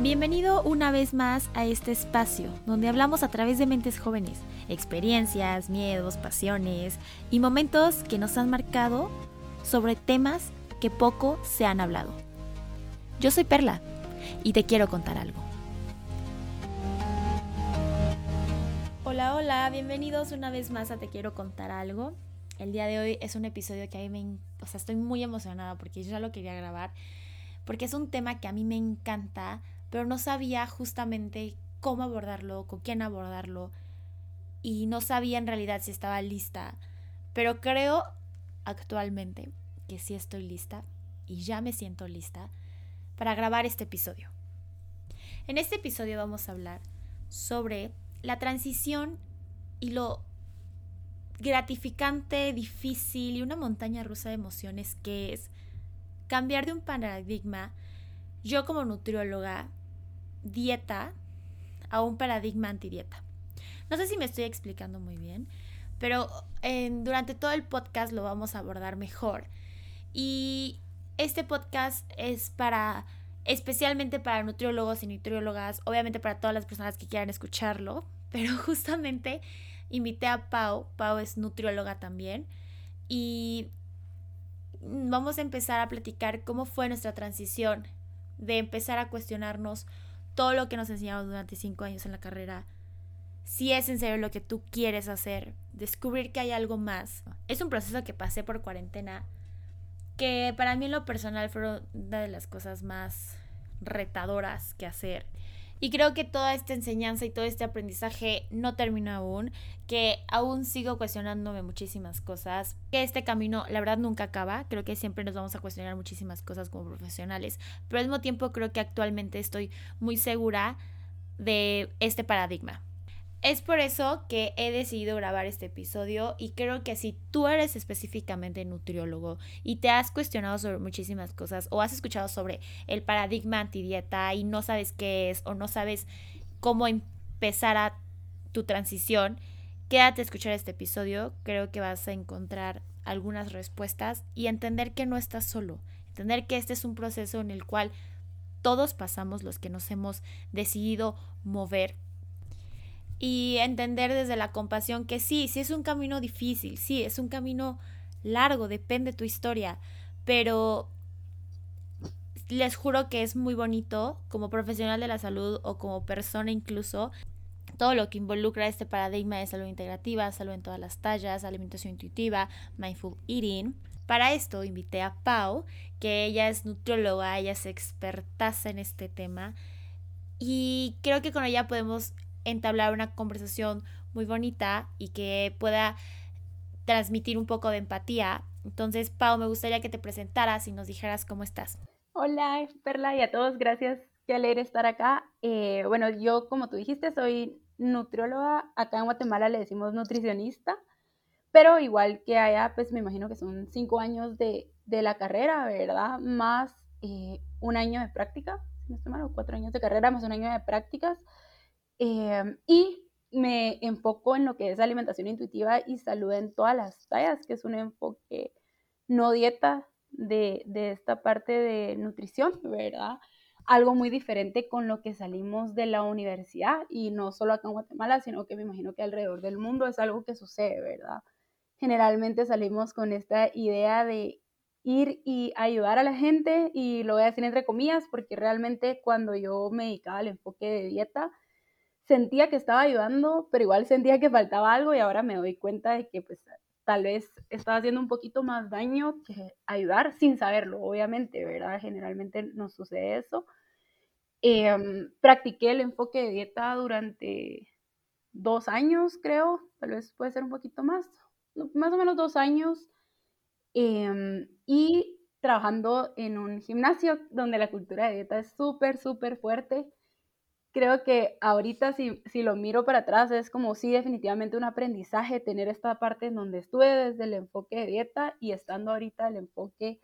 Bienvenido una vez más a este espacio donde hablamos a través de mentes jóvenes, experiencias, miedos, pasiones y momentos que nos han marcado sobre temas que poco se han hablado. Yo soy Perla y te quiero contar algo. Hola, hola, bienvenidos una vez más a Te quiero contar algo. El día de hoy es un episodio que a mí me... O sea, estoy muy emocionada porque yo ya lo quería grabar, porque es un tema que a mí me encanta, pero no sabía justamente cómo abordarlo, con quién abordarlo, y no sabía en realidad si estaba lista, pero creo actualmente que sí estoy lista y ya me siento lista para grabar este episodio. En este episodio vamos a hablar sobre la transición y lo gratificante, difícil y una montaña rusa de emociones que es cambiar de un paradigma, yo como nutrióloga, dieta, a un paradigma antidieta. No sé si me estoy explicando muy bien, pero durante todo el podcast lo vamos a abordar mejor. Y este podcast es para, especialmente para nutriólogos y nutriólogas, obviamente para todas las personas que quieran escucharlo, pero justamente invité a Pau, Pau es nutrióloga también, y vamos a empezar a platicar cómo fue nuestra transición de empezar a cuestionarnos todo lo que nos enseñamos durante cinco años en la carrera, si es en serio lo que tú quieres hacer, descubrir que hay algo más. Es un proceso que pasé por cuarentena, que para mí en lo personal fue una de las cosas más retadoras que hacer. Y creo que toda esta enseñanza y todo este aprendizaje no terminó aún, que aún sigo cuestionándome muchísimas cosas, que este camino la verdad nunca acaba, creo que siempre nos vamos a cuestionar muchísimas cosas como profesionales, pero al mismo tiempo creo que actualmente estoy muy segura de este paradigma. Es por eso que he decidido grabar este episodio y creo que si tú eres específicamente nutriólogo y te has cuestionado sobre muchísimas cosas o has escuchado sobre el paradigma antidieta y no sabes qué es o no sabes cómo empezar a tu transición, quédate a escuchar este episodio. Creo que vas a encontrar algunas respuestas y entender que no estás solo, entender que este es un proceso en el cual todos pasamos los que nos hemos decidido mover y entender desde la compasión que sí, sí es un camino difícil, sí, es un camino largo, depende de tu historia, pero les juro que es muy bonito como profesional de la salud o como persona incluso todo lo que involucra este paradigma de salud integrativa, salud en todas las tallas, alimentación intuitiva, mindful eating. Para esto invité a Pau, que ella es nutrióloga, ella es experta en este tema y creo que con ella podemos entablar una conversación muy bonita y que pueda transmitir un poco de empatía. Entonces, Pau, me gustaría que te presentaras y nos dijeras cómo estás. Hola, Perla, y a todos, gracias. Qué alegre estar acá. Eh, bueno, yo, como tú dijiste, soy nutrióloga. Acá en Guatemala le decimos nutricionista, pero igual que allá, pues me imagino que son cinco años de, de la carrera, ¿verdad? Más eh, un año de práctica, si no estoy mal, cuatro años de carrera más un año de prácticas. Em, y me enfoco en lo que es alimentación intuitiva y salud en todas las tallas, que es un enfoque no dieta de, de esta parte de nutrición, ¿verdad? Algo muy diferente con lo que salimos de la universidad y no solo acá en Guatemala, sino que me imagino que alrededor del mundo es algo que sucede, ¿verdad? Generalmente salimos con esta idea de ir y ayudar a la gente y lo voy a decir entre comillas porque realmente cuando yo me dedicaba al enfoque de dieta, sentía que estaba ayudando, pero igual sentía que faltaba algo y ahora me doy cuenta de que pues tal vez estaba haciendo un poquito más daño que ayudar sin saberlo, obviamente, ¿verdad? Generalmente nos sucede eso. Em, practiqué el enfoque de dieta durante dos años, creo, tal vez puede ser un poquito más, más o menos dos años, em, y trabajando en un gimnasio donde la cultura de dieta es súper, súper fuerte creo que ahorita si, si lo miro para atrás es como sí definitivamente un aprendizaje tener esta parte en donde estuve desde el enfoque de dieta y estando ahorita el enfoque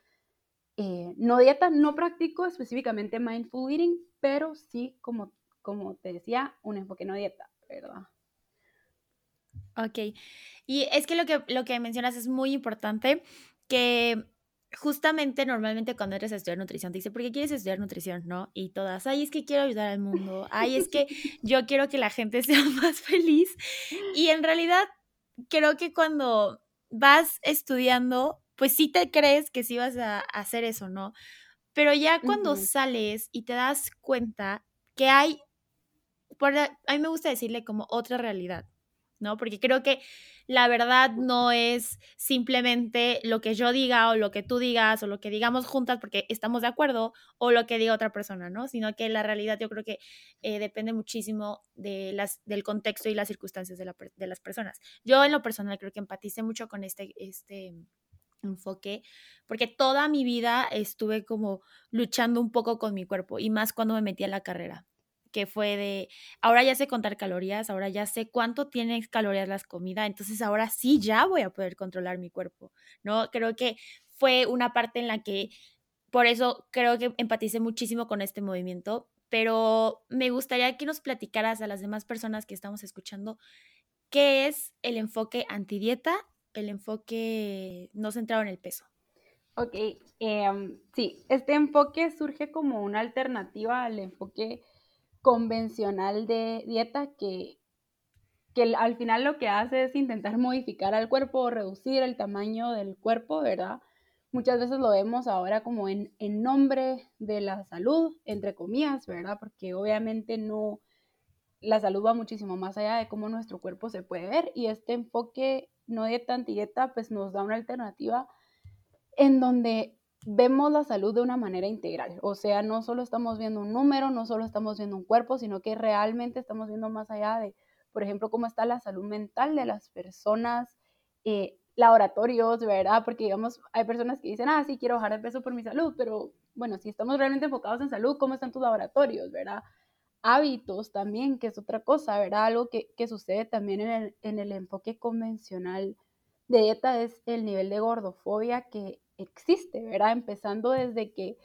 eh, no dieta, no practico específicamente mindful eating, pero sí como, como te decía, un enfoque no dieta, ¿verdad? Ok, y es que lo que, lo que mencionas es muy importante, que justamente normalmente cuando eres a estudiar nutrición te dice, ¿por qué quieres estudiar nutrición? ¿No? Y todas, ay, es que quiero ayudar al mundo, ay, es que yo quiero que la gente sea más feliz. Y en realidad creo que cuando vas estudiando, pues sí te crees que sí vas a hacer eso, ¿no? Pero ya cuando sales y te das cuenta que hay, por, a mí me gusta decirle como otra realidad, ¿no? Porque creo que la verdad no es simplemente lo que yo diga o lo que tú digas o lo que digamos juntas porque estamos de acuerdo o lo que diga otra persona, ¿no? Sino que la realidad yo creo que eh, depende muchísimo de las, del contexto y las circunstancias de, de, las personas. Yo en lo personal creo que empaticé mucho con este, este enfoque porque toda mi vida estuve como luchando un poco con mi cuerpo y más cuando me metí a la carrera que fue de, ahora ya sé contar calorías, ahora ya sé cuánto tiene calorías las comidas, entonces ahora sí ya voy a poder controlar mi cuerpo, ¿no? Creo que fue una parte en la que, por eso creo que empaticé muchísimo con este movimiento, pero me gustaría que nos platicaras a las demás personas que estamos escuchando qué es el enfoque antidieta, el enfoque no centrado en el peso. Ok, em, sí, este enfoque surge como una alternativa al enfoque convencional de dieta que, que al final lo que hace es intentar modificar al cuerpo o reducir el tamaño del cuerpo, ¿verdad? Muchas veces lo vemos ahora como en, en nombre de la salud, entre comillas, ¿verdad? Porque obviamente no, la salud va muchísimo más allá de cómo nuestro cuerpo se puede ver y este enfoque no dieta antidieta pues nos da una alternativa en donde vemos la salud de una manera integral. O sea, no solo estamos viendo un número, no solo estamos viendo un cuerpo, sino que realmente estamos viendo más allá de, por ejemplo, cómo está la salud mental de las personas, eh, laboratorios, ¿verdad? Porque, digamos, hay personas que dicen, ah, sí, quiero bajar de peso por mi salud, pero bueno, si estamos realmente enfocados en salud, ¿cómo están tus laboratorios, ¿verdad? Hábitos también, que es otra cosa, ¿verdad? Algo que, que sucede también en el, en el enfoque convencional de dieta es el nivel de gordofobia que existe, ¿verdad? Empezando desde que,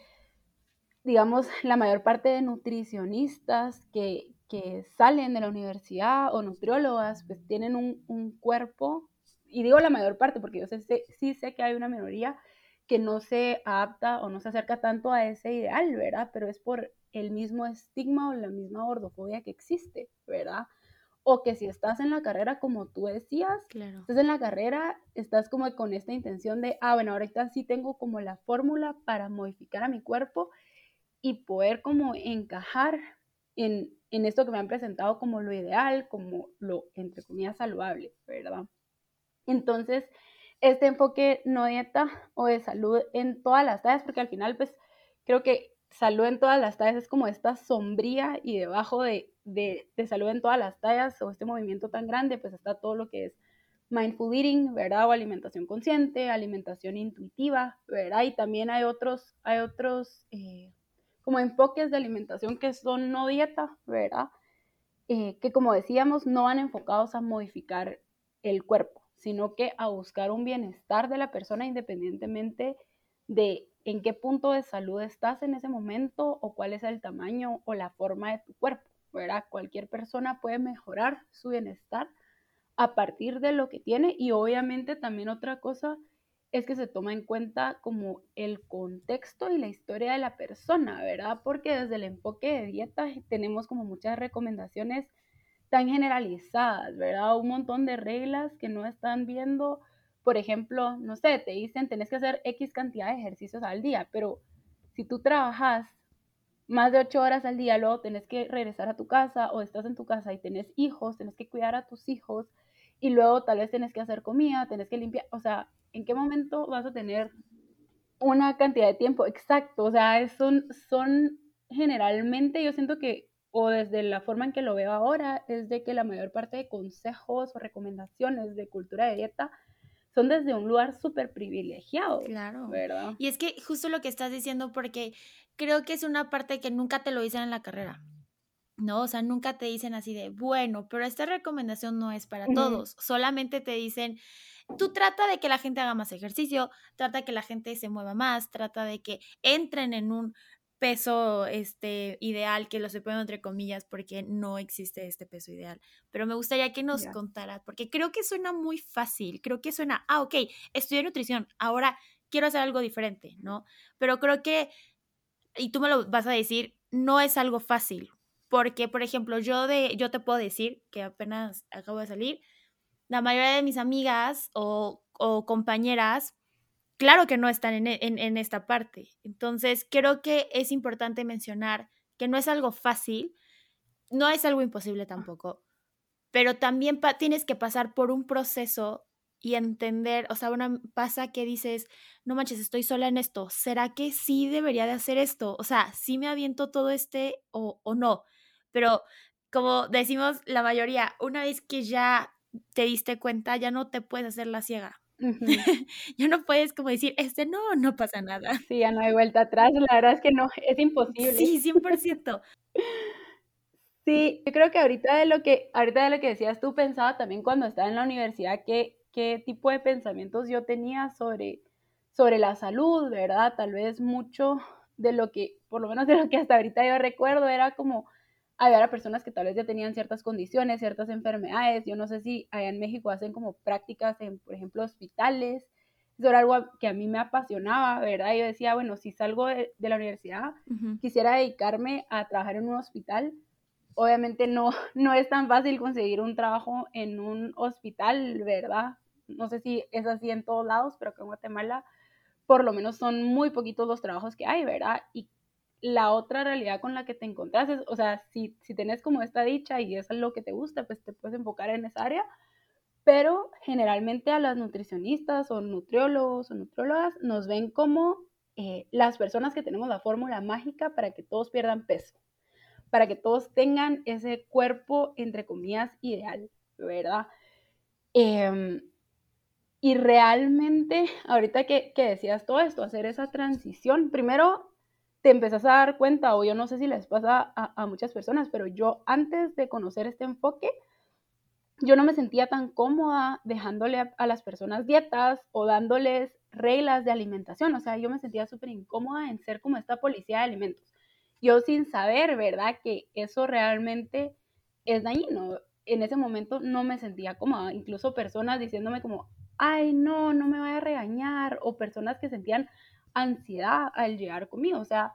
digamos, la mayor parte de nutricionistas que, que salen de la universidad o nutriólogas, pues tienen un, cuerpo, y digo la mayor parte porque yo sé, sí sé que hay una minoría que no se adapta o no se acerca tanto a ese ideal, ¿verdad? Pero es por el mismo estigma o la misma gordofobia que existe, ¿verdad? O que si estás en la carrera, como tú decías, claro. estás en la carrera, estás como con esta intención de, ah, bueno, ahorita sí tengo como la fórmula para modificar a mi cuerpo y poder como encajar en, en esto que me han presentado como lo ideal, como lo, entre comillas, saludable, ¿verdad? Entonces, este enfoque no dieta o de salud en todas las tallas, porque al final, pues, creo que salud en todas las tallas es como esta sombría y debajo de, de, salud en todas las tallas o este movimiento tan grande, pues está todo lo que es mindful eating, ¿verdad? O alimentación consciente, alimentación intuitiva, ¿verdad? Y también hay otros, hay otros eh, como enfoques de alimentación que son no dieta, ¿verdad? Eh, que como decíamos, no van enfocados a modificar el cuerpo, sino que a buscar un bienestar de la persona independientemente de en qué punto de salud estás en ese momento o cuál es el tamaño o la forma de tu cuerpo. ¿Verdad? Cualquier persona puede mejorar su bienestar a partir de lo que tiene y obviamente también otra cosa es que se toma en cuenta como el contexto y la historia de la persona, ¿verdad? Porque desde el enfoque de dieta tenemos como muchas recomendaciones tan generalizadas, ¿verdad? Un montón de reglas que no están viendo, por ejemplo, no sé, te dicen tenés que hacer X cantidad de ejercicios al día, pero si tú trabajas más de ocho horas al día, luego tenés que regresar a tu casa o estás en tu casa y tenés hijos, tenés que cuidar a tus hijos y luego tal vez tenés que hacer comida, tenés que limpiar, o sea, ¿en qué momento vas a tener una cantidad de tiempo exacto? O sea, son, son generalmente, yo siento que, o desde la forma en que lo veo ahora, es de que la mayor parte de consejos o recomendaciones de cultura de dieta son desde un lugar súper privilegiado. Claro. ¿Verdad? Y es que justo lo que estás diciendo, porque creo que es una parte que nunca te lo dicen en la carrera. ¿no? O sea, nunca te dicen así de, bueno, pero esta recomendación no es para todos, solamente te dicen, tú trata de que la gente haga más ejercicio, trata de que la gente se mueva más, trata de que entren en un peso este ideal que lo se pone entre comillas porque no existe este peso ideal pero me gustaría que nos contara porque creo que suena muy fácil creo que suena ah ok estudié nutrición ahora quiero hacer algo diferente, ¿no? Pero creo que, y tú me lo vas a decir, no es algo fácil, porque, por ejemplo, yo, de, yo te puedo decir que apenas acabo de salir, la mayoría de mis amigas o, o compañeras, claro que no están en, en, en, esta parte. Entonces, creo que es importante mencionar que no es algo fácil, no es algo imposible tampoco, pero también tienes que pasar por un proceso y entender, o sea, una pasa que dices, no manches, estoy sola en esto, ¿será que sí debería de hacer esto? O sea, ¿sí me aviento todo este o, o no? Pero como decimos la mayoría, una vez que ya te diste cuenta, ya no te puedes hacer la ciega. ya no puedes como decir, este no, no pasa nada. Sí, ya no hay vuelta atrás, la verdad es que no, es imposible. Sí, 100%. sí, yo creo que ahorita de lo que, ahorita de lo que decías tú, pensaba también cuando estaba en la universidad que qué tipo de pensamientos yo tenía sobre, sobre la salud, ¿verdad? Tal vez mucho de lo que, por lo menos de lo que hasta ahorita yo recuerdo, era como ayudar a personas que tal vez ya tenían ciertas condiciones, ciertas enfermedades. Yo no sé si allá en México hacen como prácticas en, por ejemplo, hospitales. Eso era algo que a mí me apasionaba, ¿verdad? Yo decía, bueno, si salgo de, la universidad, quisiera dedicarme a trabajar en un hospital. Obviamente no, no es tan fácil conseguir un trabajo en un hospital, ¿verdad? No sé si es así en todos lados, pero acá en Guatemala por lo menos son muy poquitos los trabajos que hay, ¿verdad? Y la otra realidad con la que te encontrás es, o sea, si, si tenés como esta dicha y es lo que te gusta, pues te puedes enfocar en esa área, pero generalmente a las nutricionistas o nutriólogos o nutriólogas nos ven como eh, las personas que tenemos la fórmula mágica para que todos pierdan peso, para que todos tengan ese cuerpo, entre comillas, ideal, ¿verdad? Em, y realmente, ahorita que, que decías todo esto, hacer esa transición, primero te empezás a dar cuenta, o yo no sé si les pasa a, muchas personas, pero yo antes de conocer este enfoque, yo no me sentía tan cómoda dejándole a, las personas dietas o dándoles reglas de alimentación. O sea, yo me sentía súper incómoda en ser como esta policía de alimentos. Yo sin saber, ¿verdad? Que eso realmente es dañino. En ese momento no me sentía cómoda. Incluso personas diciéndome como, ay, no, no me vaya a regañar. O personas que sentían ansiedad al llegar conmigo. O sea,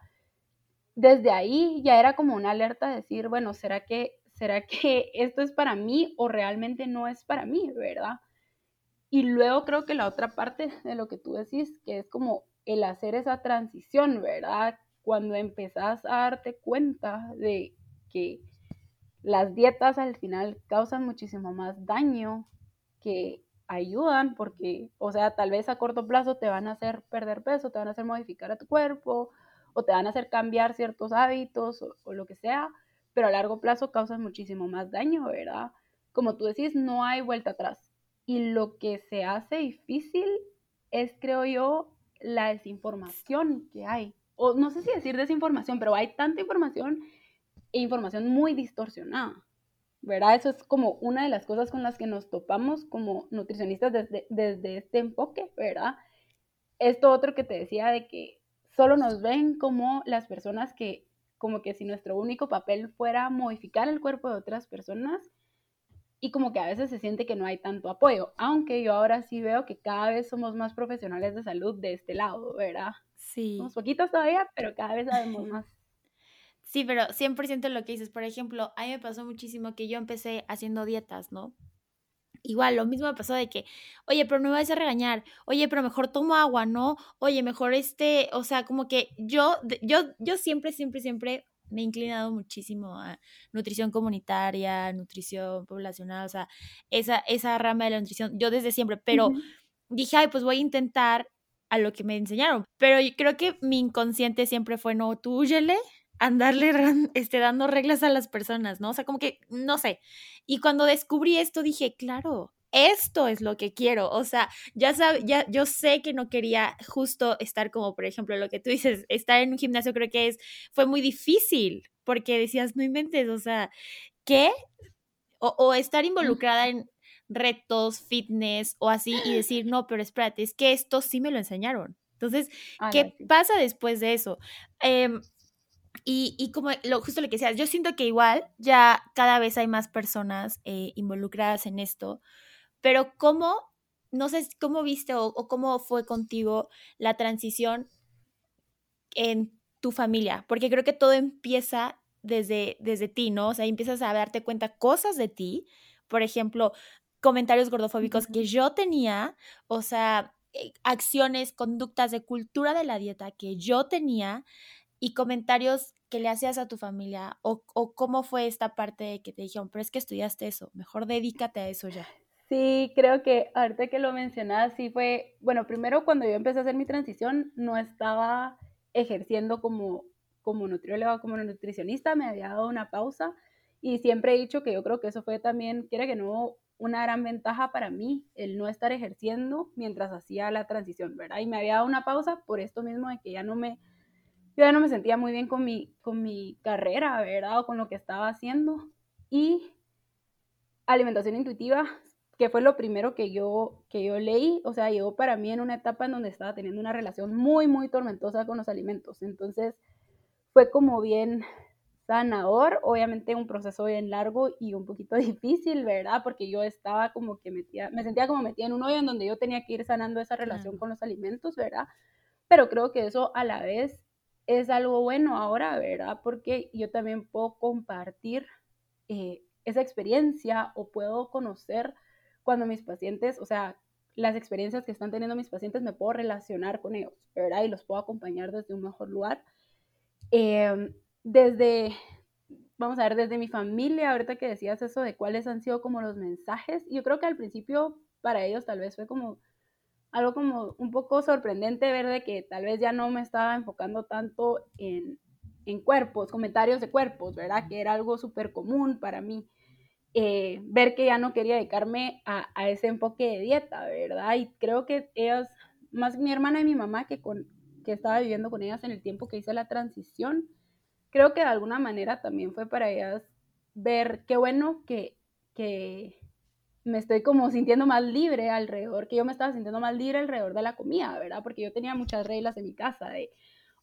desde ahí ya era como una alerta de decir, bueno, ¿será que, ¿será que esto es para mí o realmente no es para mí, verdad? Y luego creo que la otra parte de lo que tú decís, que es como el hacer esa transición, ¿verdad? Cuando empezás a darte cuenta de que las dietas al final causan muchísimo más daño que ayudan porque, o sea, tal vez a corto plazo te van a hacer perder peso, te van a hacer modificar a tu cuerpo o te van a hacer cambiar ciertos hábitos o, lo que sea, pero a largo plazo causan muchísimo más daño, ¿verdad? Como tú decís, no hay vuelta atrás. Y lo que se hace difícil es, creo yo, la desinformación que hay. O no sé si decir desinformación, pero hay tanta información e información muy distorsionada. ¿Verdad? Eso es como una de las cosas con las que nos topamos como nutricionistas desde, desde este enfoque, ¿verdad? Esto otro que te decía de que solo nos ven como las personas que, como que si nuestro único papel fuera modificar el cuerpo de otras personas y como que a veces se siente que no hay tanto apoyo, aunque yo ahora sí veo que cada vez somos más profesionales de salud de este lado, ¿verdad? Sí. Somos poquitos todavía, pero cada vez sabemos más. Sí, pero 100% lo que dices, por ejemplo, a mí me pasó muchísimo que yo empecé haciendo dietas, ¿no? Igual, lo mismo me pasó de que, oye, pero no me vas a regañar, oye, pero mejor tomo agua, ¿no? Oye, mejor este, o sea, como que yo, yo, yo siempre, siempre, siempre me he inclinado muchísimo a nutrición comunitaria, nutrición poblacional, o sea, esa, esa rama de la nutrición, yo desde siempre, pero dije, ay, pues voy a intentar a lo que me enseñaron, pero yo creo que mi inconsciente siempre fue, no, tú huyele, andarle este, dando reglas a las personas, ¿no? O sea, como que, no sé. Y cuando descubrí esto dije, claro, esto es lo que quiero. O sea, ya, ya yo sé que no quería justo estar como, por ejemplo, lo que tú dices, estar en un gimnasio creo que es, fue muy difícil porque decías, no inventes, o sea, ¿qué? O, o estar involucrada en retos, fitness o así y decir, no, pero espérate, es que esto sí me lo enseñaron. Entonces, ¿qué pasa después de eso? Eh, y, como lo, justo lo que decías, yo siento que igual ya cada vez hay más personas eh, involucradas en esto, pero cómo no sé cómo viste o, cómo fue contigo la transición en tu familia, porque creo que todo empieza desde, desde ti, ¿no? O sea, empiezas a darte cuenta cosas de ti, por ejemplo, comentarios gordofóbicos que yo tenía, o sea, eh, acciones, conductas de cultura de la dieta que yo tenía y comentarios que le hacías a tu familia o, o cómo fue esta parte que te dijeron, pero es que estudiaste eso, mejor dedícate a eso ya. Sí, creo que ahorita que lo mencionas, sí fue, bueno, primero cuando yo empecé a hacer mi transición, no estaba ejerciendo como, como nutrióloga, como nutricionista, me había dado una pausa y siempre he dicho que yo creo que eso fue también, quiere que no, una gran ventaja para mí, el no estar ejerciendo mientras hacía la transición, ¿verdad? Y me había dado una pausa por esto mismo de que ya no me, yo ya no me sentía muy bien con mi, con mi carrera, ¿verdad? O con lo que estaba haciendo. Y alimentación intuitiva que fue lo primero que yo, que yo leí, o sea, llegó para mí en una etapa en donde estaba teniendo una relación muy, muy tormentosa con los alimentos. Entonces, fue como bien sanador, obviamente un proceso bien largo y un poquito difícil, ¿verdad? Porque yo estaba como que metía, me sentía como metida en un hoyo en donde yo tenía que ir sanando esa relación con los alimentos, ¿verdad? Pero creo que eso a la vez es algo bueno ahora, ¿verdad? Porque yo también puedo compartir eh, esa experiencia o puedo conocer cuando mis pacientes, o sea, las experiencias que están teniendo mis pacientes, me puedo relacionar con ellos, ¿verdad? Y los puedo acompañar desde un mejor lugar. Em, desde, vamos a ver, desde mi familia, ahorita que decías eso de cuáles han sido como los mensajes, yo creo que al principio para ellos tal vez fue como algo como un poco sorprendente ver de que tal vez ya no me estaba enfocando tanto en, en cuerpos, comentarios de cuerpos, ¿verdad? Que era algo súper común para mí. Eh, ver que ya no quería dedicarme a, ese enfoque de dieta, ¿verdad? Y creo que ellas, más mi hermana y mi mamá, que, con, que estaba viviendo con ellas en el tiempo que hice la transición, creo que de alguna manera también fue para ellas ver qué bueno que, que me estoy como sintiendo más libre alrededor, que yo me estaba sintiendo más libre alrededor de la comida, ¿verdad? Porque yo tenía muchas reglas en mi casa de,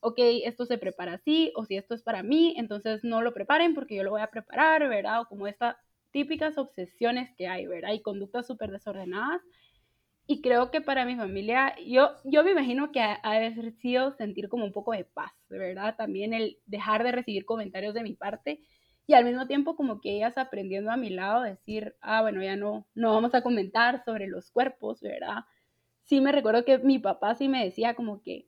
ok, esto se prepara así, o si esto es para mí, entonces no lo preparen porque yo lo voy a preparar, ¿verdad? O como esta típicas obsesiones que hay, ¿verdad? Y conductas súper desordenadas. Y creo que para mi familia, yo, yo me imagino que ha, sido sentir como un poco de paz, ¿verdad? También el dejar de recibir comentarios de mi parte y al mismo tiempo como que ellas aprendiendo a mi lado decir, ah, bueno, ya no, no vamos a comentar sobre los cuerpos, ¿verdad? Sí me recuerdo que mi papá sí me decía como que,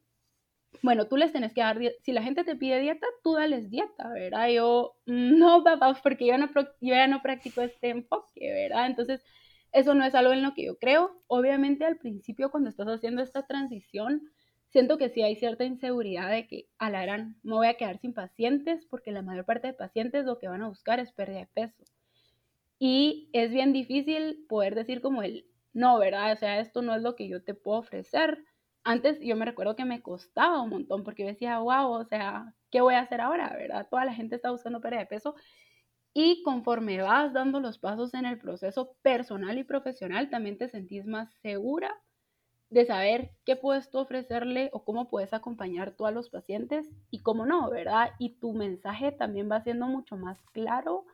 bueno, tú les tenés que dar, si la gente te pide dieta, tú dales dieta, ¿verdad? Yo, no, papá, porque yo, no, yo ya no practico este enfoque, ¿verdad? Entonces, eso no es algo en lo que yo creo. Obviamente, al principio, cuando estás haciendo esta transición, siento que sí hay cierta inseguridad de que a la gran me voy a quedar sin pacientes, porque la mayor parte de pacientes lo que van a buscar es pérdida de peso. Y es bien difícil poder decir como el, no, ¿verdad? O sea, esto no es lo que yo te puedo ofrecer antes yo me recuerdo que me costaba un montón porque yo decía, wow, o sea, ¿qué voy a hacer ahora? ¿Verdad? Toda la gente está buscando pérdida de peso. Y conforme vas dando los pasos en el proceso personal y profesional, también te sentís más segura de saber qué puedes tú ofrecerle o cómo puedes acompañar tú a los pacientes y cómo no, ¿verdad? Y tu mensaje también va siendo mucho más claro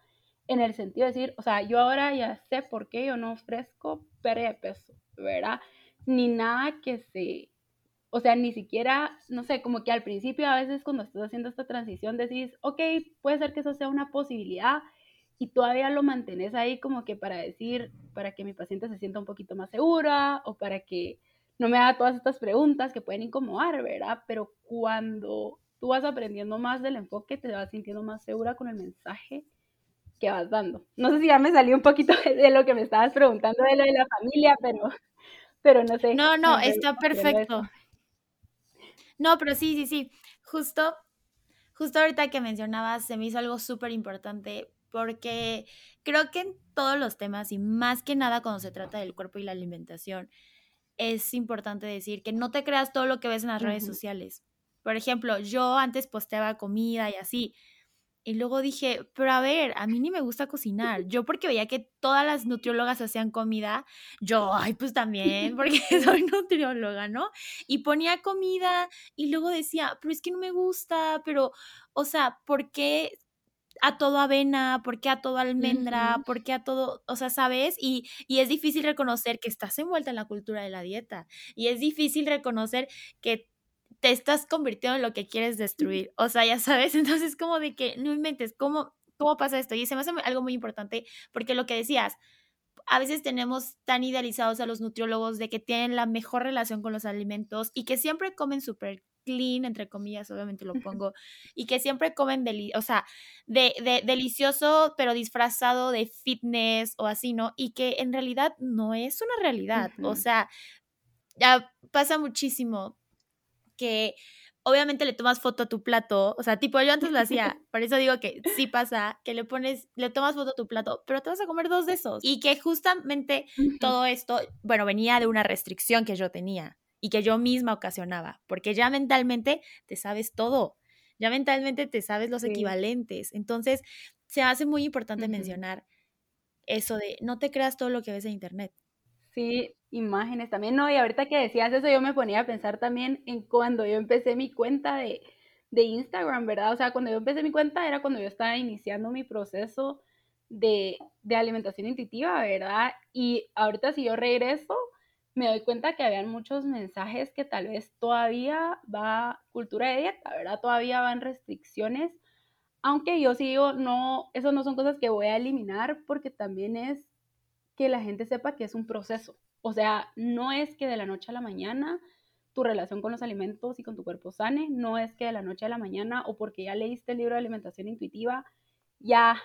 en el sentido de decir, o sea, yo ahora ya sé por qué yo no ofrezco pérdida de peso, ¿verdad? Ni nada que se o sea, ni siquiera, no sé, como que al principio a veces cuando estás haciendo esta transición decís, ok, puede ser que eso sea una posibilidad y todavía lo mantienes ahí como que para decir, para que mi paciente se sienta un poquito más segura o para que no me haga todas estas preguntas que pueden incomodar, ¿verdad? Pero cuando tú vas aprendiendo más del enfoque, te vas sintiendo más segura con el mensaje que vas dando. No sé si ya me salió un poquito de lo que me estabas preguntando de lo de la familia, pero, pero no sé. No, no, está perfecto. No, pero sí, sí, sí. Justo, justo ahorita que mencionabas, se me hizo algo súper importante porque creo que en todos los temas y más que nada cuando se trata del cuerpo y la alimentación, es importante decir que no te creas todo lo que ves en las redes sociales. Por ejemplo, yo antes posteaba comida y así, y luego dije, pero a ver, a mí ni me gusta cocinar. Yo porque veía que todas las nutriólogas hacían comida, yo, ay, pues también, porque soy nutrióloga, ¿no? Y ponía comida y luego decía, pero es que no me gusta, pero, o sea, ¿por qué a todo avena? ¿Por qué a todo almendra? ¿Por qué a todo, o sea, sabes? Y, y es difícil reconocer que estás envuelta en la cultura de la dieta. Y es difícil reconocer que te estás convirtiendo en lo que quieres destruir. O sea, ya sabes, entonces como de que no inventes, ¿cómo, cómo pasa esto? Y se me hace algo muy importante porque lo que decías, a veces tenemos tan idealizados a los nutriólogos de que tienen la mejor relación con los alimentos y que siempre comen súper clean, entre comillas, obviamente lo pongo, y que siempre comen, o sea, de, de, delicioso, pero disfrazado de fitness o así, ¿no? Y que en realidad no es una realidad, o sea, ya pasa muchísimo que obviamente le tomas foto a tu plato, o sea, tipo yo antes lo hacía, por eso digo que sí pasa, que le pones, le tomas foto a tu plato, pero te vas a comer dos de esos. Y que justamente todo esto, bueno, venía de una restricción que yo tenía y que yo misma ocasionaba, porque ya mentalmente te sabes todo, ya mentalmente te sabes los equivalentes. Entonces, se hace muy importante mencionar eso de no te creas todo lo que ves en internet. Sí, imágenes también, no, y ahorita que decías eso, yo me ponía a pensar también en cuando yo empecé mi cuenta de, de Instagram, ¿verdad? O sea, cuando yo empecé mi cuenta era cuando yo estaba iniciando mi proceso de, de alimentación intuitiva, ¿verdad? Y ahorita si yo regreso, me doy cuenta que habían muchos mensajes que tal vez todavía va cultura de dieta, ¿verdad? Todavía van restricciones, aunque yo sí digo, no, eso no son cosas que voy a eliminar porque también es que la gente sepa que es un proceso. O sea, no es que de la noche a la mañana tu relación con los alimentos y con tu cuerpo sane, no es que de la noche a la mañana o porque ya leíste el libro de alimentación intuitiva, ya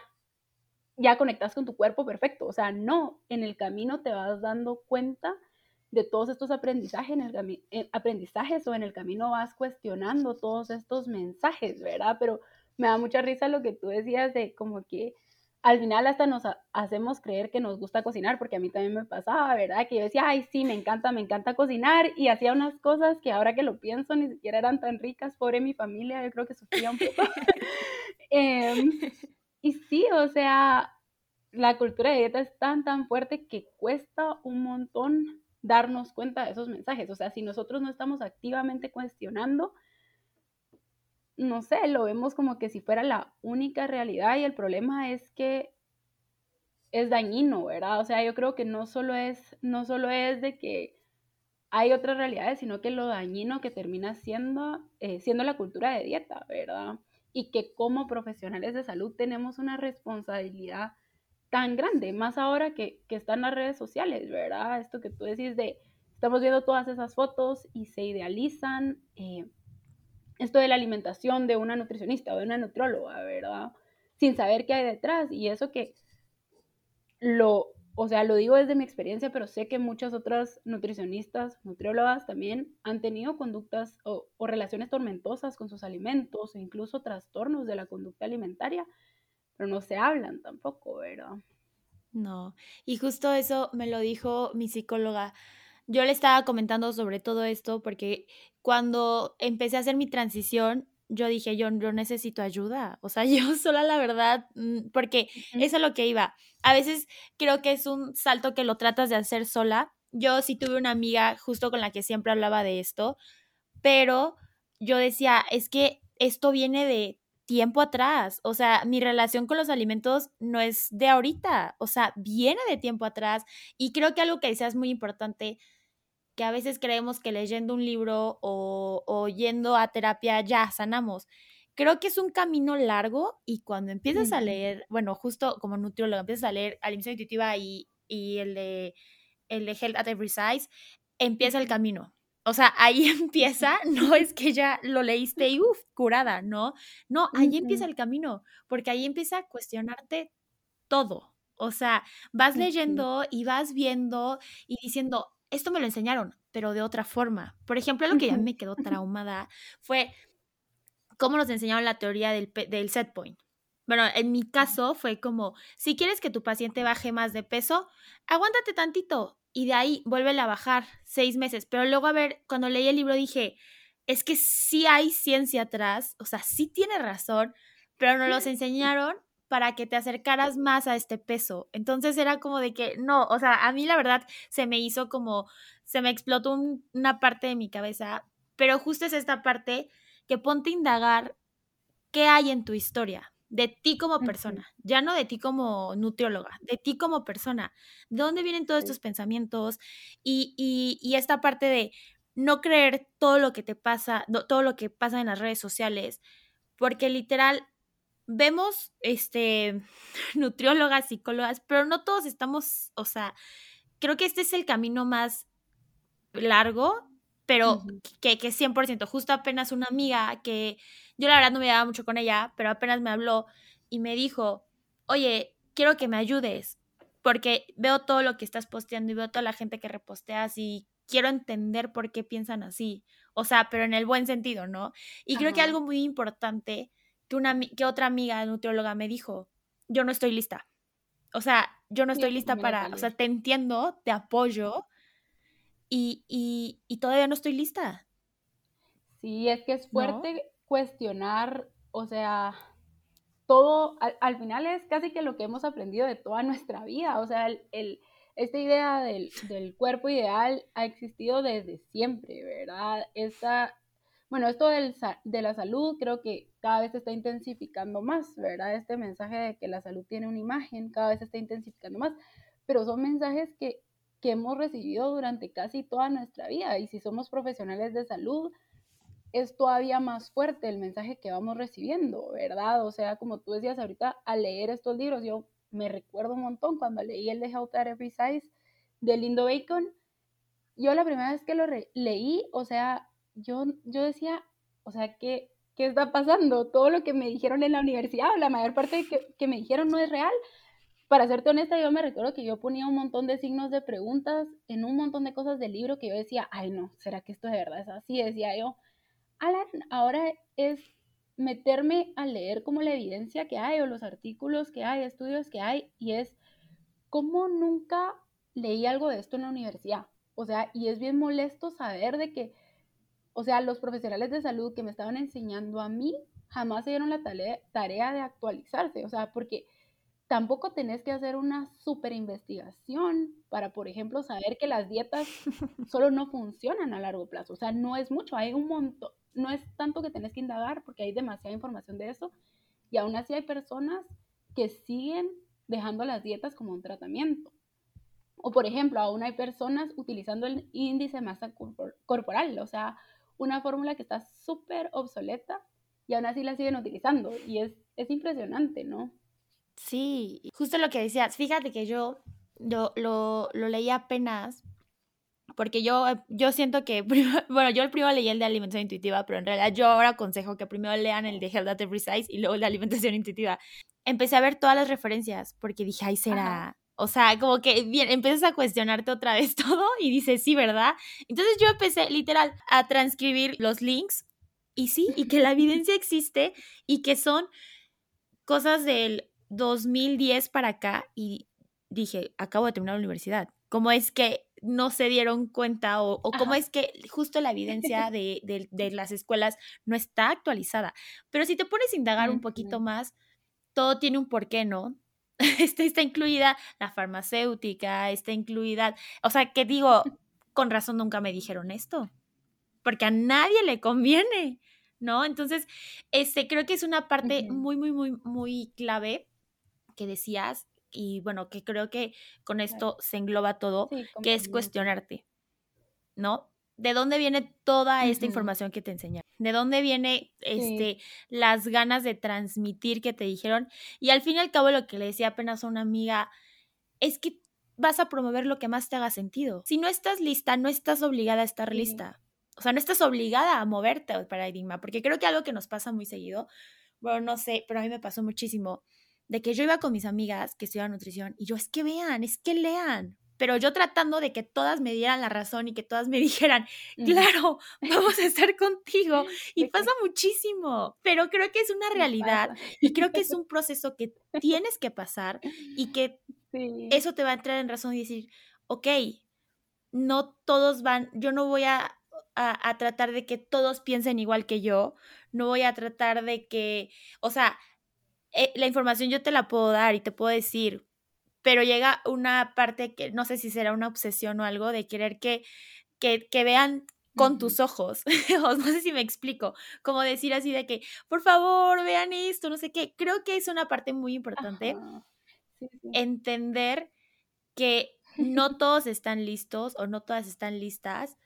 ya conectas con tu cuerpo perfecto. O sea, no, en el camino te vas dando cuenta de todos estos aprendizajes, en el eh, aprendizajes o en el camino vas cuestionando todos estos mensajes, ¿verdad? Pero me da mucha risa lo que tú decías de como que al final hasta nos hacemos creer que nos gusta cocinar, porque a mí también me pasaba, ¿verdad? Que yo decía, ay, sí, me encanta, me encanta cocinar, y hacía unas cosas que ahora que lo pienso ni siquiera eran tan ricas, pobre mi familia, yo creo que sufría un poco. Em, y sí, o sea, la cultura de dieta es tan, tan fuerte que cuesta un montón darnos cuenta de esos mensajes. O sea, si nosotros no estamos activamente cuestionando, no sé, lo vemos como que si fuera la única realidad y el problema es que es dañino, ¿verdad? O sea, yo creo que no solo es, no solo es de que hay otras realidades, sino que lo dañino que termina siendo, eh, siendo la cultura de dieta, ¿verdad? Y que como profesionales de salud tenemos una responsabilidad tan grande, más ahora que, que están las redes sociales, ¿verdad? Esto que tú decís de, estamos viendo todas esas fotos y se idealizan, eh, esto de la alimentación de una nutricionista o de una nutróloga, ¿verdad? Sin saber qué hay detrás y eso que lo, o sea, lo digo desde mi experiencia, pero sé que muchas otras nutricionistas, nutriólogas también han tenido conductas o, o relaciones tormentosas con sus alimentos e incluso trastornos de la conducta alimentaria pero no se hablan tampoco, ¿verdad? No, y justo eso me lo dijo mi psicóloga. Yo le estaba comentando sobre todo esto porque cuando empecé a hacer mi transición, yo dije, yo, yo necesito ayuda. O sea, yo sola, la verdad, mm, porque eso es lo que iba. A veces creo que es un salto que lo tratas de hacer sola. Yo sí tuve una amiga justo con la que siempre hablaba de esto, pero yo decía, es que esto viene de tiempo atrás. O sea, mi relación con los alimentos no es de ahorita, o sea, viene de tiempo atrás. Y creo que algo que decías muy importante, que a veces creemos que leyendo un libro o, yendo a terapia ya sanamos. Creo que es un camino largo y cuando empiezas a leer, bueno, justo como nutriólogo, empiezas a leer alimentación intuitiva y, y el, de, el de Health at Every Size, empieza el camino. O sea, ahí empieza, no es que ya lo leíste y uff, curada, ¿no? No, ahí empieza el camino, porque ahí empieza a cuestionarte todo. O sea, vas leyendo y vas viendo y diciendo, esto me lo enseñaron, pero de otra forma. Por ejemplo, lo que ya me quedó traumada fue cómo nos enseñaron la teoría del, del set point. Bueno, en mi caso fue como, si quieres que tu paciente baje más de peso, aguántate tantito, y de ahí vuelve a bajar seis meses. Pero luego, a ver, cuando leí el libro dije, es que sí hay ciencia atrás, o sea, sí tiene razón, pero nos los enseñaron para que te acercaras más a este peso. Entonces era como de que, no, o sea, a mí la verdad se me hizo como, se me explotó una parte de mi cabeza, pero justo es esta parte que ponte a indagar qué hay en tu historia, de ti como persona, ya no de ti como nutrióloga, de ti como persona. ¿De dónde vienen todos estos pensamientos? Y, y, esta parte de no creer todo lo que te pasa, todo lo que pasa en las redes sociales, porque literal vemos este nutriólogas, psicólogas, pero no todos estamos, o sea, creo que este es el camino más largo, pero que, que 100%, justo apenas una amiga que yo la verdad no me llevaba mucho con ella, pero apenas me habló y me dijo, oye, quiero que me ayudes, porque veo todo lo que estás posteando y veo toda la gente que reposteas y quiero entender por qué piensan así. O sea, pero en el buen sentido, ¿no? Y creo que algo muy importante que, una, que otra amiga nutrióloga me dijo, yo no estoy lista. O sea, yo no estoy lista para, o sea, te entiendo, te apoyo y, y, todavía no estoy lista. Sí, es que es fuerte cuestionar, o sea, todo, al, final es casi que lo que hemos aprendido de toda nuestra vida, o sea, el, esta idea del, del, cuerpo ideal ha existido desde siempre, ¿verdad? Esta, bueno, esto del, de la salud creo que cada vez se está intensificando más, ¿verdad? Este mensaje de que la salud tiene una imagen cada vez se está intensificando más, pero son mensajes que, que hemos recibido durante casi toda nuestra vida y si somos profesionales de salud, es todavía más fuerte el mensaje que vamos recibiendo, ¿verdad? O sea, como tú decías ahorita, al leer estos libros, yo me recuerdo un montón cuando leí el de Health at Every Size de Lindo Bacon, yo la primera vez que lo leí, o sea, yo, yo decía, o sea, ¿qué, ¿qué está pasando? Todo lo que me dijeron en la universidad, la mayor parte que, que me dijeron no es real. Para serte honesta, yo me recuerdo que yo ponía un montón de signos de preguntas en un montón de cosas del libro que yo decía, ay no, ¿será que esto de verdad es así? Decía yo, Alan, ahora es meterme a leer como la evidencia que hay o los artículos que hay, estudios que hay, y es como nunca leí algo de esto en la universidad. O sea, y es bien molesto saber de que, o sea, los profesionales de salud que me estaban enseñando a mí jamás se dieron la tarea, de actualizarse. O sea, porque tampoco tenés que hacer una super investigación para, por ejemplo, saber que las dietas solo no funcionan a largo plazo. O sea, no es mucho, hay un montón, no es tanto que tenés que indagar porque hay demasiada información de eso y aún así hay personas que siguen dejando las dietas como un tratamiento. O por ejemplo, aún hay personas utilizando el índice de masa corporal, o sea, una fórmula que está súper obsoleta y aún así la siguen utilizando y es, es impresionante, ¿no? Sí, justo lo que decías, fíjate que yo lo, lo, lo leí apenas porque yo, yo siento que, bueno, yo el primero leí el de alimentación intuitiva, pero en realidad yo ahora aconsejo que primero lean el de Health at Every Size y luego el de alimentación intuitiva. Empecé a ver todas las referencias porque dije, ay, será... O sea, como que bien, empiezas a cuestionarte otra vez todo y dices, sí, ¿verdad? Entonces yo empecé literal a transcribir los links y sí, y que la evidencia existe y que son cosas del 2010 para acá y dije, acabo de terminar la universidad. ¿Cómo es que no se dieron cuenta o, cómo es que justo la evidencia de, las escuelas no está actualizada. Pero si te pones a indagar un poquito más, todo tiene un porqué, ¿no? Está, está incluida la farmacéutica, está incluida, o sea, que digo, con razón nunca me dijeron esto, porque a nadie le conviene, ¿no? Entonces, este, creo que es una parte muy, muy, muy, muy clave que decías, y bueno, que creo que con esto se engloba todo, que es cuestionarte, ¿no? ¿De dónde viene toda esta información que te enseñaron? ¿De dónde viene este las ganas de transmitir que te dijeron? Y al fin y al cabo lo que le decía apenas a una amiga es que vas a promover lo que más te haga sentido. Si no estás lista, no estás obligada a estar lista. O sea, no estás obligada a moverte al paradigma, porque creo que algo que nos pasa muy seguido, bueno, no sé, pero a mí me pasó muchísimo, de que yo iba con mis amigas que estudiaban nutrición y yo, es que vean, es que lean. Pero yo tratando de que todas me dieran la razón y que todas me dijeran, claro, vamos a estar contigo. Y pasa muchísimo, pero creo que es una realidad y creo que es un proceso que tienes que pasar y que eso te va a entrar en razón y decir, ok, no todos van, yo no voy a, a, a tratar de que todos piensen igual que yo, no voy a tratar de que, o sea, eh, la información yo te la puedo dar y te puedo decir, pero llega una parte que no sé si será una obsesión o algo de querer que, que, vean con tus ojos. no sé si me explico. Como decir así de que, por favor, vean esto, no sé qué. Creo que es una parte muy importante. Entender que no todos están listos o no todas están listas,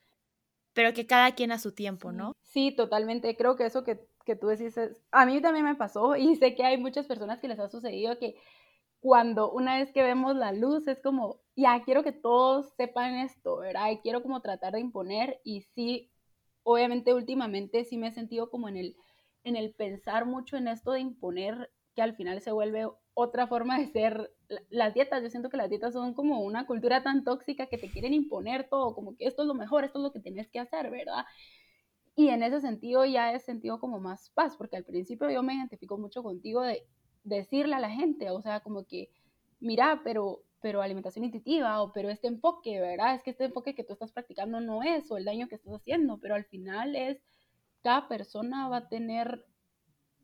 pero que cada quien a su tiempo, ¿no? Sí, totalmente. Creo que eso que, que tú decís a mí también me pasó y sé que hay muchas personas que les ha sucedido que cuando una vez que vemos la luz es como, ya quiero que todos sepan esto, ¿verdad? Y quiero como tratar de imponer y sí, obviamente últimamente sí me he sentido como en el, en el pensar mucho en esto de imponer que al final se vuelve otra forma de ser las dietas. Yo siento que las dietas son como una cultura tan tóxica que te quieren imponer todo, como que esto es lo mejor, esto es lo que tienes que hacer, ¿verdad? Y en ese sentido ya he sentido como más paz, porque al principio yo me identifico mucho contigo de decirle a la gente, o sea, como que, mira, pero, pero alimentación intuitiva, o pero este enfoque, ¿verdad? Es que este enfoque que tú estás practicando no es, o el daño que estás haciendo, pero al final es, cada persona va a tener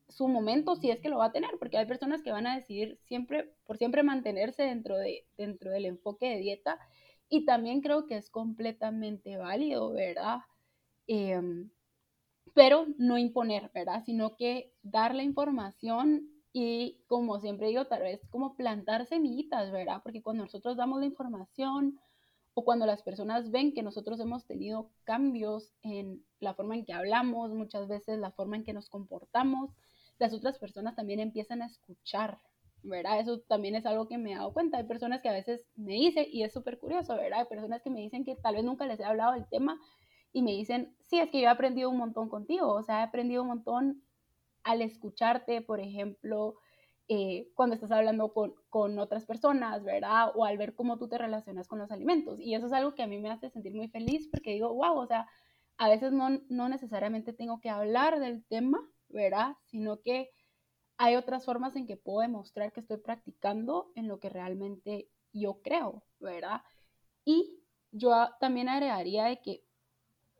su momento, si es que lo va a tener, porque hay personas que van a decidir siempre, por siempre mantenerse dentro, de, dentro del enfoque de dieta, y también creo que es completamente válido, ¿verdad? Em, pero no imponer, ¿verdad? Sino que dar la información y como siempre digo, tal vez como plantar semillitas, ¿verdad? Porque cuando nosotros damos la información o cuando las personas ven que nosotros hemos tenido cambios en la forma en que hablamos, muchas veces la forma en que nos comportamos, las otras personas también empiezan a escuchar, ¿verdad? Eso también es algo que me he dado cuenta. Hay personas que a veces me dicen, y es súper curioso, ¿verdad? Hay personas que me dicen que tal vez nunca les he hablado del tema y me dicen, sí, es que yo he aprendido un montón contigo, o sea, he aprendido un montón al escucharte, por ejemplo, eh, cuando estás hablando con, con, otras personas, ¿verdad? O al ver cómo tú te relacionas con los alimentos. Y eso es algo que a mí me hace sentir muy feliz porque digo, wow, o sea, a veces no, no necesariamente tengo que hablar del tema, ¿verdad? Sino que hay otras formas en que puedo demostrar que estoy practicando en lo que realmente yo creo, ¿verdad? Y yo también agregaría de que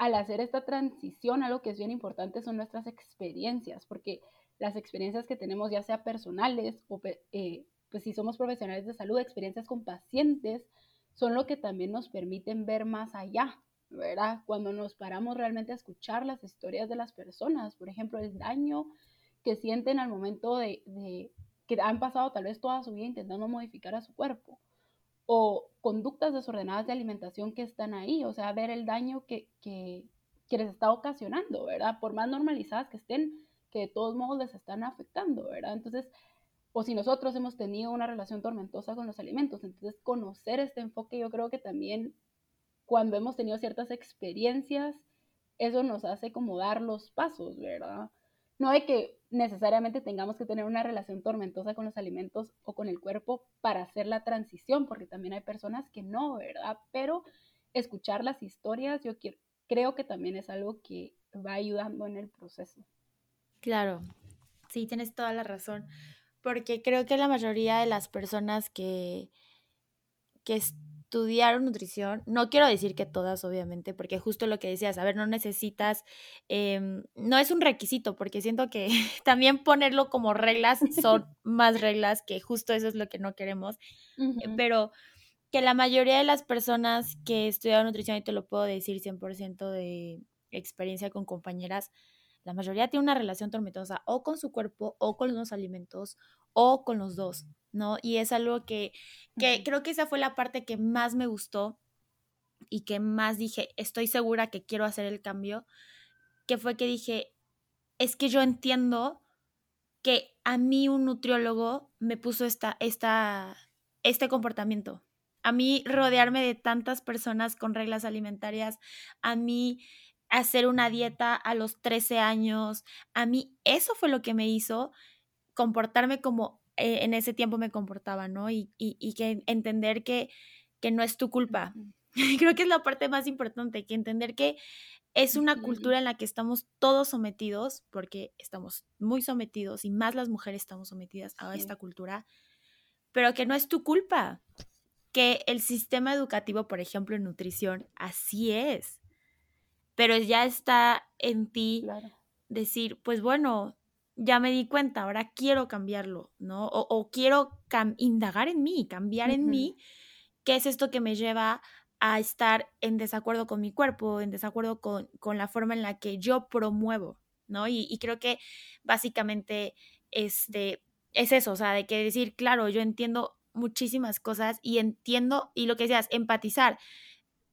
al hacer esta transición, algo que es bien importante son nuestras experiencias, porque las experiencias que tenemos, ya sea personales o eh, pues si somos profesionales de salud, experiencias con pacientes, son lo que también nos permiten ver más allá, ¿verdad? Cuando nos paramos realmente a escuchar las historias de las personas, por ejemplo, el daño que sienten al momento de, de que han pasado tal vez toda su vida intentando modificar a su cuerpo o conductas desordenadas de alimentación que están ahí, o sea, ver el daño que, que, les está ocasionando, ¿verdad? Por más normalizadas que estén, que de todos modos les están afectando, ¿verdad? Entonces, o si nosotros hemos tenido una relación tormentosa con los alimentos, entonces conocer este enfoque yo creo que también cuando hemos tenido ciertas experiencias, eso nos hace como dar los pasos, ¿verdad? No de que necesariamente tengamos que tener una relación tormentosa con los alimentos o con el cuerpo para hacer la transición, porque también hay personas que no, ¿verdad? Pero escuchar las historias, yo quiero, creo que también es algo que va ayudando en el proceso. Claro, sí, tienes toda la razón, porque creo que la mayoría de las personas que, que, estudiar nutrición, no quiero decir que todas, obviamente, porque justo lo que decías, a ver, no necesitas, em, no es un requisito, porque siento que también ponerlo como reglas son más reglas, que justo eso es lo que no queremos, eh, pero que la mayoría de las personas que estudian nutrición, y te lo puedo decir 100% de experiencia con compañeras, la mayoría tiene una relación tormentosa o con su cuerpo o con los alimentos o con los dos. ¿No? Y es algo que, creo que esa fue la parte que más me gustó y que más dije, estoy segura que quiero hacer el cambio, que fue que dije, es que yo entiendo que a mí un nutriólogo me puso esta, esta, este comportamiento. A mí rodearme de tantas personas con reglas alimentarias, a mí hacer una dieta a los 13 años, a mí eso fue lo que me hizo comportarme como eh, en ese tiempo me comportaba, ¿no? Y, que entender que, que, no es tu culpa. Creo que es la parte más importante, que entender que es una cultura en la que estamos todos sometidos, porque estamos muy sometidos y más las mujeres estamos sometidas a esta cultura, pero que no es tu culpa, que el sistema educativo, por ejemplo, en nutrición, así es, pero ya está en ti decir, pues bueno, ya me di cuenta, ahora quiero cambiarlo, ¿no? O, quiero indagar en mí, cambiar en mí, qué es esto que me lleva a estar en desacuerdo con mi cuerpo, en desacuerdo con, la forma en la que yo promuevo, ¿no? Y, creo que básicamente este, es eso, o sea, de que decir, claro, yo entiendo muchísimas cosas y entiendo, y lo que decías, empatizar.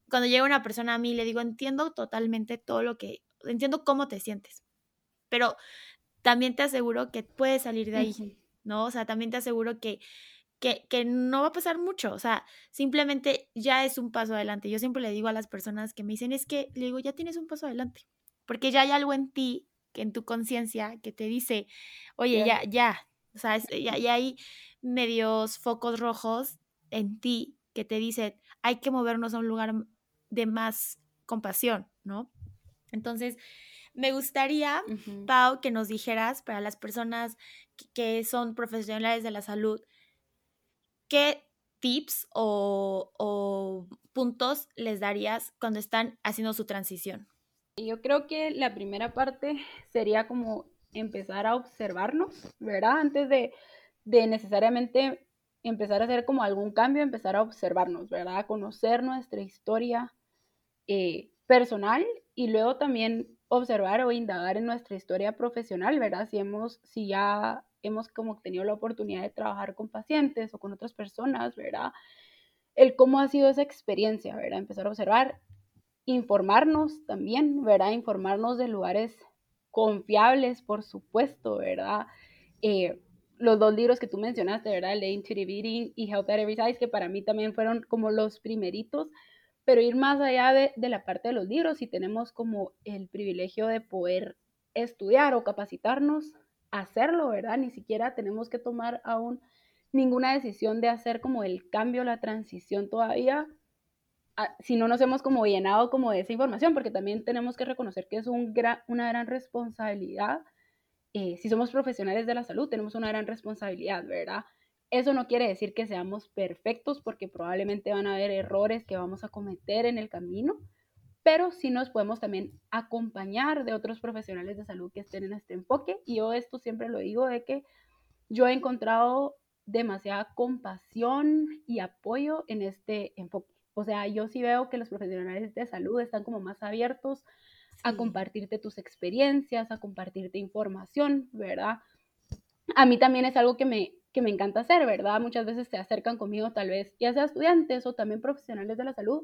Cuando llega una persona a mí, le digo, entiendo totalmente todo lo que, entiendo cómo te sientes, pero también te aseguro que puedes salir de ahí, ¿no? O sea, también te aseguro que, que, que, no va a pasar mucho, o sea, simplemente ya es un paso adelante. Yo siempre le digo a las personas que me dicen, es que, le digo, ya tienes un paso adelante, porque ya hay algo en ti, que en tu conciencia, que te dice, oye, ya, ya, o sea, ya, ya hay medios focos rojos en ti que te dicen, hay que movernos a un lugar de más compasión, ¿no? Entonces, me gustaría, Pau, que nos dijeras para las personas que son profesionales de la salud, ¿qué tips o, puntos les darías cuando están haciendo su transición? Yo creo que la primera parte sería como empezar a observarnos, ¿verdad? Antes de, necesariamente empezar a hacer como algún cambio, empezar a observarnos, ¿verdad? A conocer nuestra historia eh, personal y luego también observar o indagar en nuestra historia profesional, ¿verdad? Si hemos, si ya hemos como tenido la oportunidad de trabajar con pacientes o con otras personas, ¿verdad? El cómo ha sido esa experiencia, ¿verdad? Empezar a observar, informarnos también, ¿verdad? Informarnos de lugares confiables, por supuesto, ¿verdad? Eh, los dos libros que tú mencionaste, ¿verdad? El de Intuitive Eating y Health at Every Size, que para mí también fueron como los primeritos, pero ir más allá de, la parte de los libros y tenemos como el privilegio de poder estudiar o capacitarnos, hacerlo, ¿verdad? Ni siquiera tenemos que tomar aún ninguna decisión de hacer como el cambio, la transición todavía, ah, si no nos hemos como llenado como de esa información, porque también tenemos que reconocer que es un una gran responsabilidad. Eh, si somos profesionales de la salud, tenemos una gran responsabilidad, ¿verdad? Eso no quiere decir que seamos perfectos porque probablemente van a haber errores que vamos a cometer en el camino, pero sí nos podemos también acompañar de otros profesionales de salud que estén en este enfoque. Y yo esto siempre lo digo de que yo he encontrado demasiada compasión y apoyo en este enfoque. O sea, yo sí veo que los profesionales de salud están como más abiertos a compartirte tus experiencias, a compartirte información, ¿verdad? A mí también es algo que me, que me encanta hacer, ¿verdad? Muchas veces se acercan conmigo, tal vez, ya sea estudiantes o también profesionales de la salud,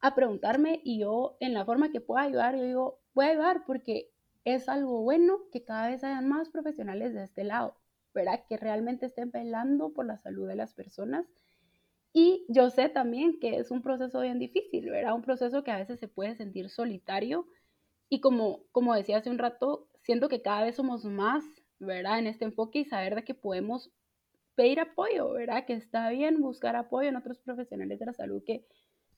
a preguntarme y yo, en la forma que pueda ayudar, yo digo, voy a ayudar porque es algo bueno que cada vez hayan más profesionales de este lado, ¿verdad? Que realmente estén velando por la salud de las personas. Y yo sé también que es un proceso bien difícil, ¿verdad? Un proceso que a veces se puede sentir solitario. Y como, como decía hace un rato, siento que cada vez somos más, ¿verdad? En este enfoque y saber de que podemos pedir apoyo, ¿verdad? Que está bien buscar apoyo en otros profesionales de la salud que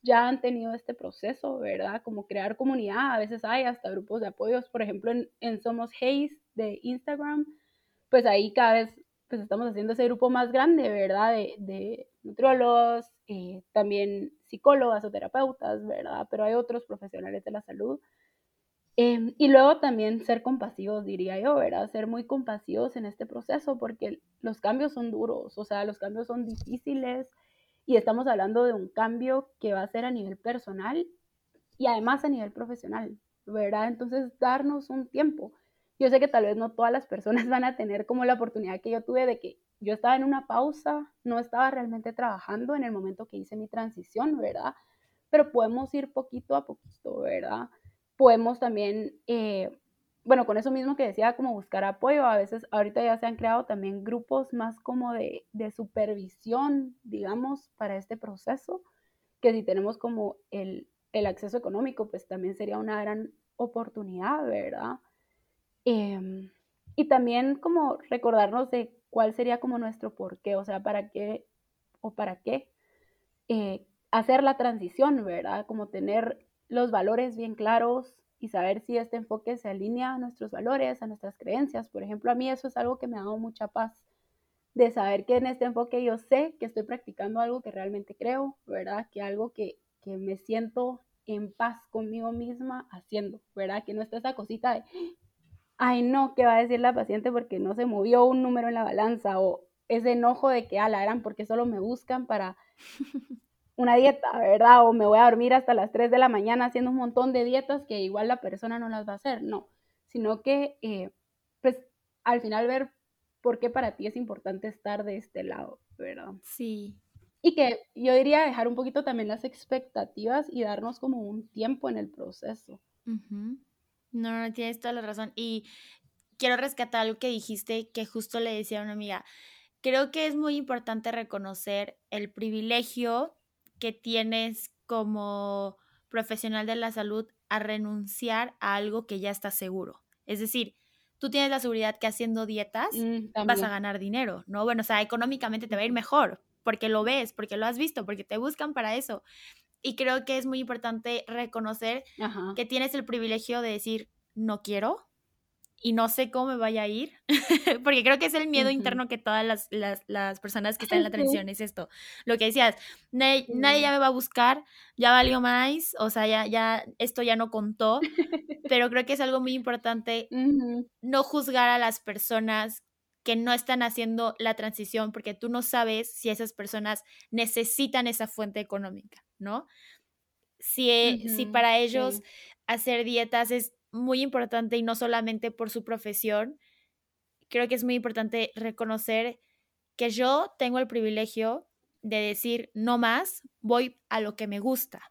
ya han tenido este proceso, ¿verdad? Como crear comunidad, a veces hay hasta grupos de apoyos, por ejemplo, en, Somos Haze de Instagram, pues ahí cada vez pues estamos haciendo ese grupo más grande, ¿verdad? De, de nutriólogos, eh, también psicólogas o terapeutas, ¿verdad? Pero hay otros profesionales de la salud Em, y luego también ser compasivos, diría yo, ¿verdad? Ser muy compasivos en este proceso porque los cambios son duros, o sea, los cambios son difíciles y estamos hablando de un cambio que va a ser a nivel personal y además a nivel profesional, ¿verdad? Entonces, darnos un tiempo. Yo sé que tal vez no todas las personas van a tener como la oportunidad que yo tuve de que yo estaba en una pausa, no estaba realmente trabajando en el momento que hice mi transición, ¿verdad? Pero podemos ir poquito a poquito, ¿verdad? Podemos también, eh, bueno, con eso mismo que decía, como buscar apoyo, a veces ahorita ya se han creado también grupos más como de, de supervisión, digamos, para este proceso, que si tenemos como el, el acceso económico, pues también sería una gran oportunidad, ¿verdad? Em, y también como recordarnos de cuál sería como nuestro porqué, o sea, para qué o para qué eh, hacer la transición, ¿verdad? Como tener los valores bien claros y saber si este enfoque se alinea a nuestros valores, a nuestras creencias. Por ejemplo, a mí eso es algo que me ha dado mucha paz, de saber que en este enfoque yo sé que estoy practicando algo que realmente creo, ¿verdad? Que algo que, que me siento en paz conmigo misma haciendo, ¿verdad? Que no está esa cosita de, ay no, ¿qué va a decir la paciente porque no se movió un número en la balanza? O ese enojo de que, ala, eran porque solo me buscan para una dieta, ¿verdad? O me voy a dormir hasta las 3 de la mañana haciendo un montón de dietas que igual la persona no las va a hacer, no, sino que eh, pues al final ver por qué para ti es importante estar de este lado, ¿verdad? Sí. Y que yo diría dejar un poquito también las expectativas y darnos como un tiempo en el proceso. No, no, tienes toda la razón. Y quiero rescatar algo que dijiste que justo le decía a una amiga. Creo que es muy importante reconocer el privilegio que tienes como profesional de la salud a renunciar a algo que ya está seguro. Es decir, tú tienes la seguridad que haciendo dietas mm, vas a ganar dinero, ¿no? Bueno, o sea, económicamente te va a ir mejor porque lo ves, porque lo has visto, porque te buscan para eso. Y creo que es muy importante reconocer que tienes el privilegio de decir, no quiero, y no sé cómo me vaya a ir, porque creo que es el miedo interno que todas las, las, las, personas que están en la transición es esto. Lo que decías, nadie, ya me va a buscar, ya valió más, o sea, ya, ya, esto ya no contó, pero creo que es algo muy importante no juzgar a las personas que no están haciendo la transición porque tú no sabes si esas personas necesitan esa fuente económica, ¿no? Si, si para ellos hacer dietas es muy importante y no solamente por su profesión, creo que es muy importante reconocer que yo tengo el privilegio de decir no más, voy a lo que me gusta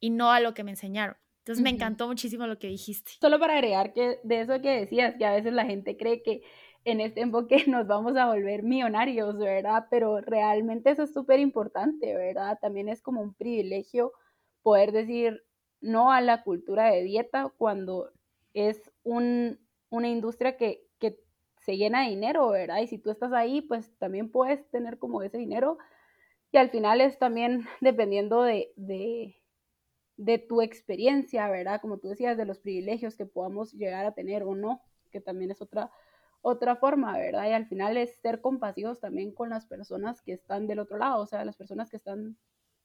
y no a lo que me enseñaron. Entonces me encantó muchísimo lo que dijiste. Solo para agregar que de eso que decías, que a veces la gente cree que en este enfoque nos vamos a volver millonarios, ¿verdad? Pero realmente eso es súper importante, ¿verdad? También es como un privilegio poder decir no a la cultura de dieta cuando es un, una industria que, que, se llena de dinero, ¿verdad? Y si tú estás ahí, pues también puedes tener como ese dinero. Y al final es también dependiendo de, de, de tu experiencia, ¿verdad? Como tú decías, de los privilegios que podamos llegar a tener o no, que también es otra, otra forma, ¿verdad? Y al final es ser compasivos también con las personas que están del otro lado, o sea, las personas que están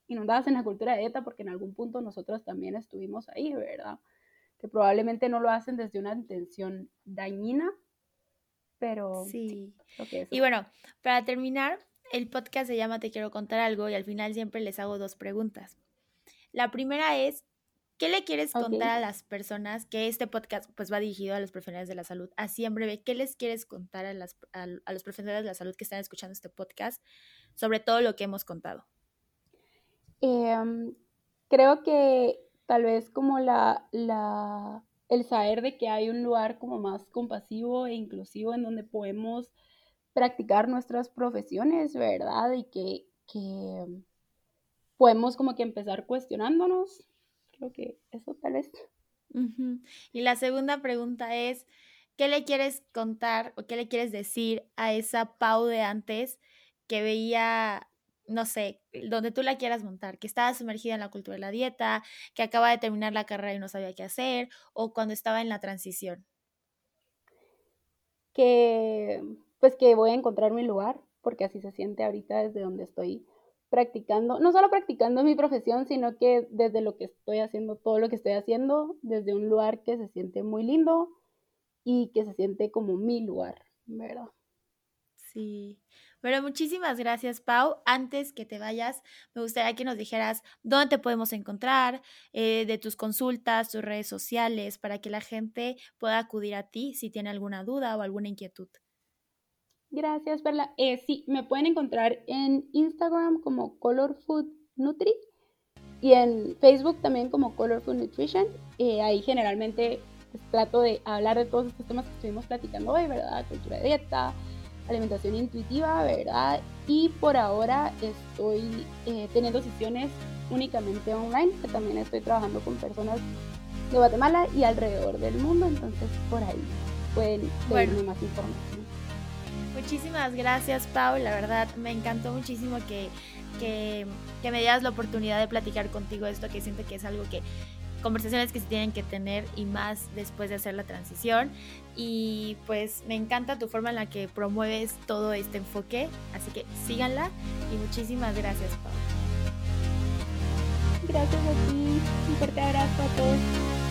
inundadas en la cultura de dieta, porque en algún punto nosotros también estuvimos ahí, ¿verdad? Que probablemente no lo hacen desde una intención dañina, pero sí. y bueno, para terminar, el podcast se llama Te quiero contar algo y al final siempre les hago dos preguntas. La primera es, ¿qué le quieres contar a las personas que este podcast pues va dirigido a los profesionales de la salud? Así en breve, ¿qué les quieres contar a, las, a los profesionales de la salud que están escuchando este podcast sobre todo lo que hemos contado? Em, creo que tal vez como la, la, el saber de que hay un lugar como más compasivo e inclusivo en donde podemos practicar nuestras profesiones, ¿verdad? Y que, que podemos como que empezar cuestionándonos. Creo que eso tal vez. Y la segunda pregunta es, ¿qué le quieres contar o qué le quieres decir a esa Pau de antes que veía no sé, donde tú la quieras montar, que estaba sumergida en la cultura de la dieta, que acaba de terminar la carrera y no sabía qué hacer, o cuando estaba en la transición? Que pues que voy a encontrar mi lugar, porque así se siente ahorita desde donde estoy practicando, no solo practicando mi profesión, sino que desde lo que estoy haciendo, todo lo que estoy haciendo, desde un lugar que se siente muy lindo y que se siente como mi lugar, ¿verdad? Sí. Pero muchísimas gracias, Pau. Antes que te vayas, me gustaría que nos dijeras dónde te podemos encontrar, eh, de tus consultas, tus redes sociales, para que la gente pueda acudir a ti si tiene alguna duda o alguna inquietud. Gracias, Perla. Eh, sí, me pueden encontrar en Instagram como Color Food Nutri y en Facebook también como Color Food Nutrition. Eh, ahí generalmente pues, trato de hablar de todos estos temas que estuvimos platicando hoy, ¿verdad? Cultura de dieta, alimentación intuitiva, ¿verdad? Y por ahora estoy eh, teniendo sesiones únicamente online, que también estoy trabajando con personas de Guatemala y alrededor del mundo, entonces por ahí pueden verme más información. Muchísimas gracias, Pau. La verdad, me encantó muchísimo que, que, que me dieras la oportunidad de platicar contigo esto, que siento que es algo que conversaciones que se tienen que tener y más después de hacer la transición. Y pues me encanta tu forma en la que promueves todo este enfoque, así que síganla y muchísimas gracias, Pau. Gracias a ti, un fuerte abrazo a todos.